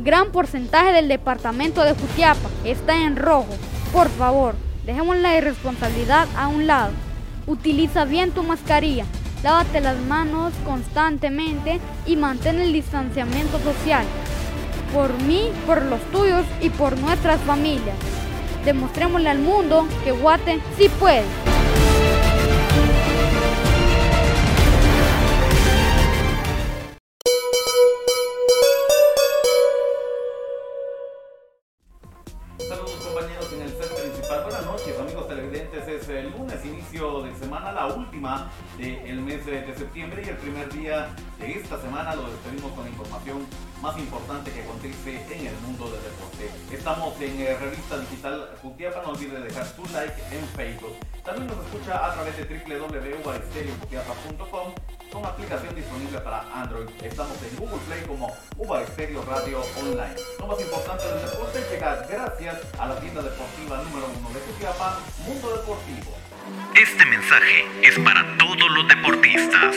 Gran porcentaje del departamento de Jutiapa está en rojo. Por favor, dejemos la irresponsabilidad a un lado. Utiliza bien tu mascarilla, lávate las manos constantemente y mantén el distanciamiento social. Por mí, por los tuyos y por nuestras familias. Demostrémosle al mundo que Guate sí puede. Semana, la última del mes de, de septiembre y el primer día de esta semana lo despedimos con la información más importante que acontece en el mundo del deporte. Estamos en eh, Revista Digital Jutiapa, no olvide dejar su like en Facebook. También nos escucha a través de www.ubaristereojutiapa.com con aplicación disponible para Android. Estamos en Google Play como Uva Estéreo Radio Online. Lo más importante del deporte llega gracias a la tienda deportiva número uno de Jutiapa, Mundo Deportivo. Este mensaje es para todos los deportistas.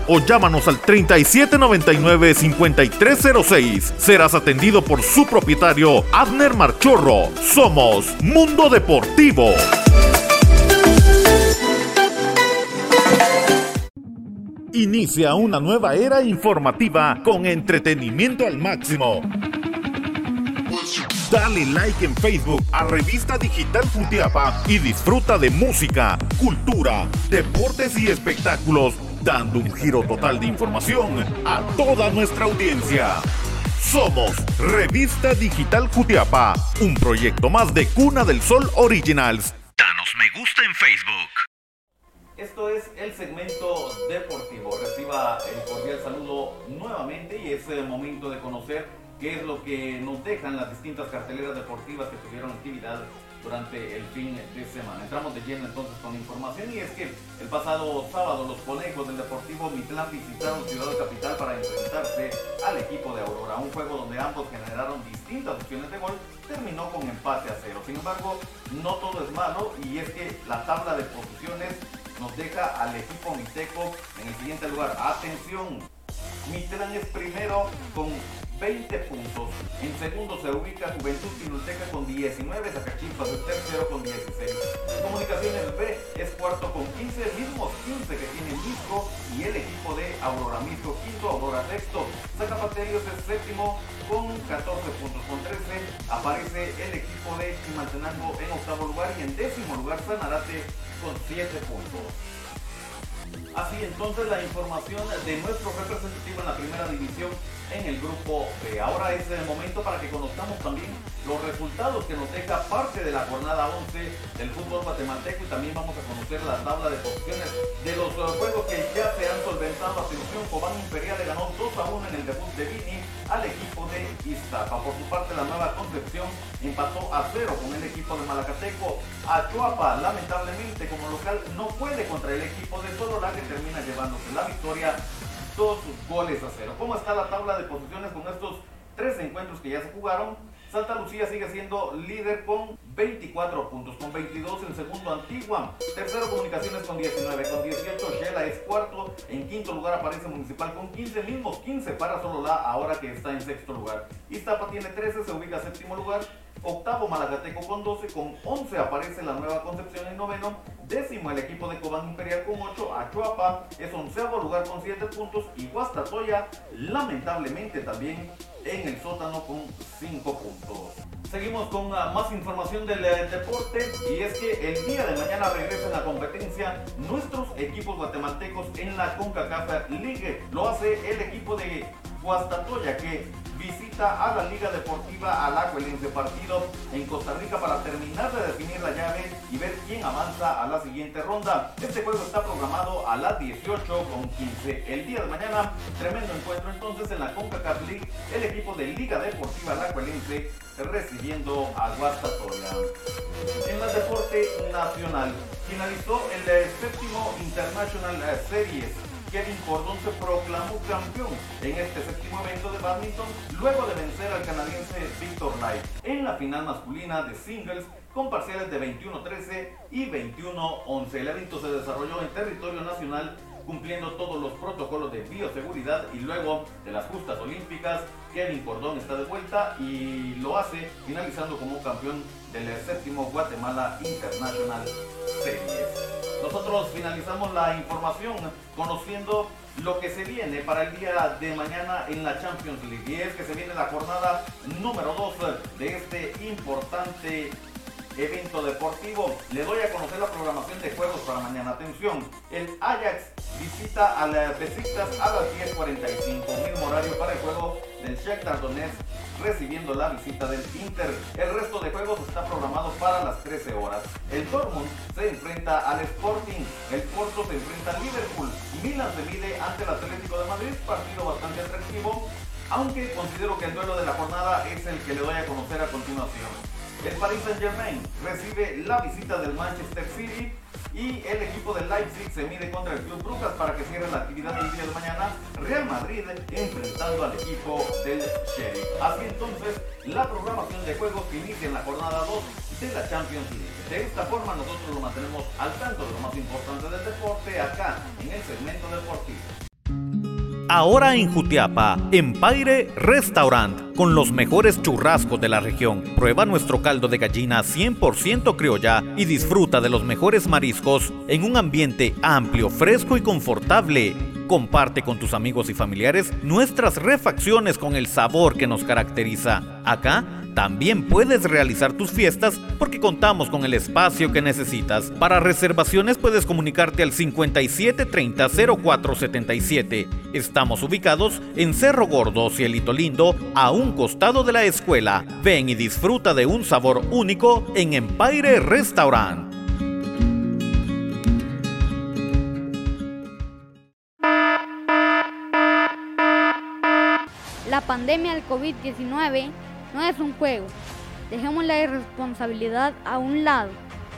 o llámanos al 3799-5306. Serás atendido por su propietario, Abner Marchorro. Somos Mundo Deportivo. Inicia una nueva era informativa con entretenimiento al máximo. Dale like en Facebook a Revista Digital Jutiapa y disfruta de música, cultura, deportes y espectáculos dando un giro total de información a toda nuestra audiencia. Somos Revista Digital Jutiapa, un proyecto más de Cuna del Sol Originals. Danos me gusta en Facebook. Esto es el segmento deportivo. Reciba el cordial saludo nuevamente y es el momento de conocer qué es lo que nos dejan las distintas carteleras deportivas que tuvieron actividad durante el fin de semana. Entramos de lleno entonces con información y es que el pasado sábado los conejos del Deportivo Mitlán visitaron Ciudad Capital para enfrentarse al equipo de Aurora, un juego donde ambos generaron distintas opciones de gol, terminó con empate a cero. Sin embargo, no todo es malo y es que la tabla de posiciones nos deja al equipo mixteco en el siguiente lugar. Atención, Mitlán es primero con 20 puntos. En segundo se ubica Juventud Quinulteca con 19, Zacachispas es tercero con 16. Comunicaciones B es cuarto con 15, mismos 15 que tiene Misco y el equipo de Aurora Misco quinto, Aurora sexto. Zacapaterios es séptimo con 14 puntos. Con 13 aparece el equipo de Chimaltenango en octavo lugar y en décimo lugar Sanarate con 7 puntos. Así entonces la información de nuestro representativo en la primera en el grupo B. Ahora es el momento para que conozcamos también los resultados que nos deja parte de la jornada 11 del fútbol guatemalteco y también vamos a conocer la tabla de posiciones de los uh, juegos que ya se han solventado. Atención, Cobán Imperial le ganó 2 a 1 en el debut de Vini al equipo de Iztapa. Por su parte, la nueva Concepción empató a 0 con el equipo de Malacateco. Achuapa, lamentablemente, como local, no puede contra el equipo de Sololá que termina llevándose la victoria todos sus goles a cero. ¿Cómo está la tabla de posiciones con estos tres encuentros que ya se jugaron? Santa Lucía sigue siendo líder con 24 puntos, con 22 en segundo Antigua, tercero Comunicaciones con 19, con 18 Shela es cuarto, en quinto lugar aparece Municipal con 15, mismos 15 para Solola ahora que está en sexto lugar. Iztapa tiene 13, se ubica en séptimo lugar, octavo Malacateco con 12, con 11 aparece la Nueva Concepción en noveno, décimo el equipo de Cobán Imperial con 8, Achuapa es onceavo lugar con 7 puntos y Guastatoya lamentablemente también en el sótano con 5 puntos. Seguimos con uh, más información del uh, deporte y es que el día de mañana regresa la competencia nuestros equipos guatemaltecos en la CONCACAF League. Lo hace el equipo de Guastatoya que visita a la Liga Deportiva Alajuelense partido en Costa Rica para terminar de definir la llave y ver quién avanza a la siguiente ronda. Este juego está programado a las 18 con 15. El día de mañana, tremendo encuentro entonces en la CONCACAF League, el equipo de Liga Deportiva Alajuelense recibiendo a Guastatoya. En la deporte nacional, finalizó el séptimo International Series Kevin Gordon se proclamó campeón en este séptimo evento de badminton luego de vencer al canadiense Victor Knight en la final masculina de singles con parciales de 21-13 y 21-11. El evento se desarrolló en territorio nacional cumpliendo todos los protocolos de bioseguridad y luego de las justas olímpicas, Kevin Cordón está de vuelta y lo hace finalizando como campeón del séptimo Guatemala International Series. Nosotros finalizamos la información conociendo lo que se viene para el día de mañana en la Champions League. Y es que se viene la jornada número 2 de este importante evento deportivo. Le doy a conocer la programación de juegos para mañana. Atención, el Ajax visita a las Besiktas a las 10.45, mismo horario para el juego del Shakhtar Donetsk recibiendo la visita del Inter. El resto de juegos está programado para las 13 horas. El Dortmund se enfrenta al Sporting, el Porto se enfrenta al Liverpool, Milan se mide ante el Atlético de Madrid, partido bastante atractivo, aunque considero que el duelo de la jornada es el que le doy a conocer a continuación. El Paris Saint Germain recibe la visita del Manchester City y el equipo de Leipzig se mide contra el Club Brujas para que cierre la actividad del día de mañana. Real Madrid enfrentando al equipo del Sheriff. Así entonces, la programación de juegos que inicia en la jornada 2 de la Champions League. De esta forma nosotros lo mantenemos al tanto de lo más importante del deporte acá en el segmento deportivo. Ahora en Jutiapa, Empire Restaurant, con los mejores churrascos de la región. Prueba nuestro caldo de gallina 100% criolla y disfruta de los mejores mariscos en un ambiente amplio, fresco y confortable. Comparte con tus amigos y familiares nuestras refacciones con el sabor que nos caracteriza. Acá también puedes realizar tus fiestas porque contamos con el espacio que necesitas. Para reservaciones puedes comunicarte al 57 30 0477. Estamos ubicados en Cerro Gordo, Cielito Lindo, a un costado de la escuela. Ven y disfruta de un sabor único en Empire Restaurant. La pandemia del COVID-19 no es un juego. Dejemos la irresponsabilidad a un lado.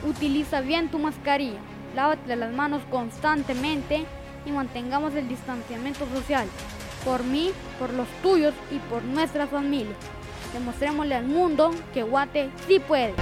Utiliza bien tu mascarilla. Lávate las manos constantemente y mantengamos el distanciamiento social. Por mí, por los tuyos y por nuestra familia. Demostrémosle al mundo que Guate sí puede.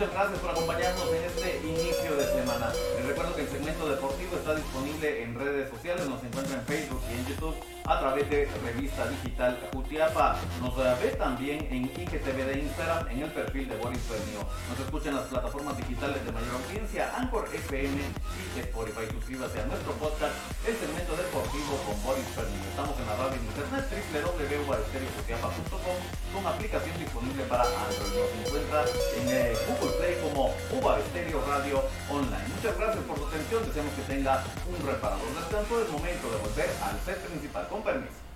Muchas gracias por acompañarnos en este inicio de semana. Les recuerdo que el segmento deportivo está disponible en redes sociales, nos encuentra en Facebook y en YouTube a través de Revista Digital Jutiapa. Nos ve también en IGTV de Instagram en el perfil de Boris Premio. Nos escucha en las plataformas digitales de mayor audiencia, Anchor FM y Spotify. Suscríbase a nuestro podcast, el segmento deportivo con Boris Premio. Estamos en la radio internet www.ubaestereojutiapa.com con aplicación disponible para Android. Nos encuentra en eh, Google Play como Uba Estéreo Radio Online. Muchas gracias por su atención. Deseamos que tenga un reparador descanso. Es momento de volver al set principal. Con permiso.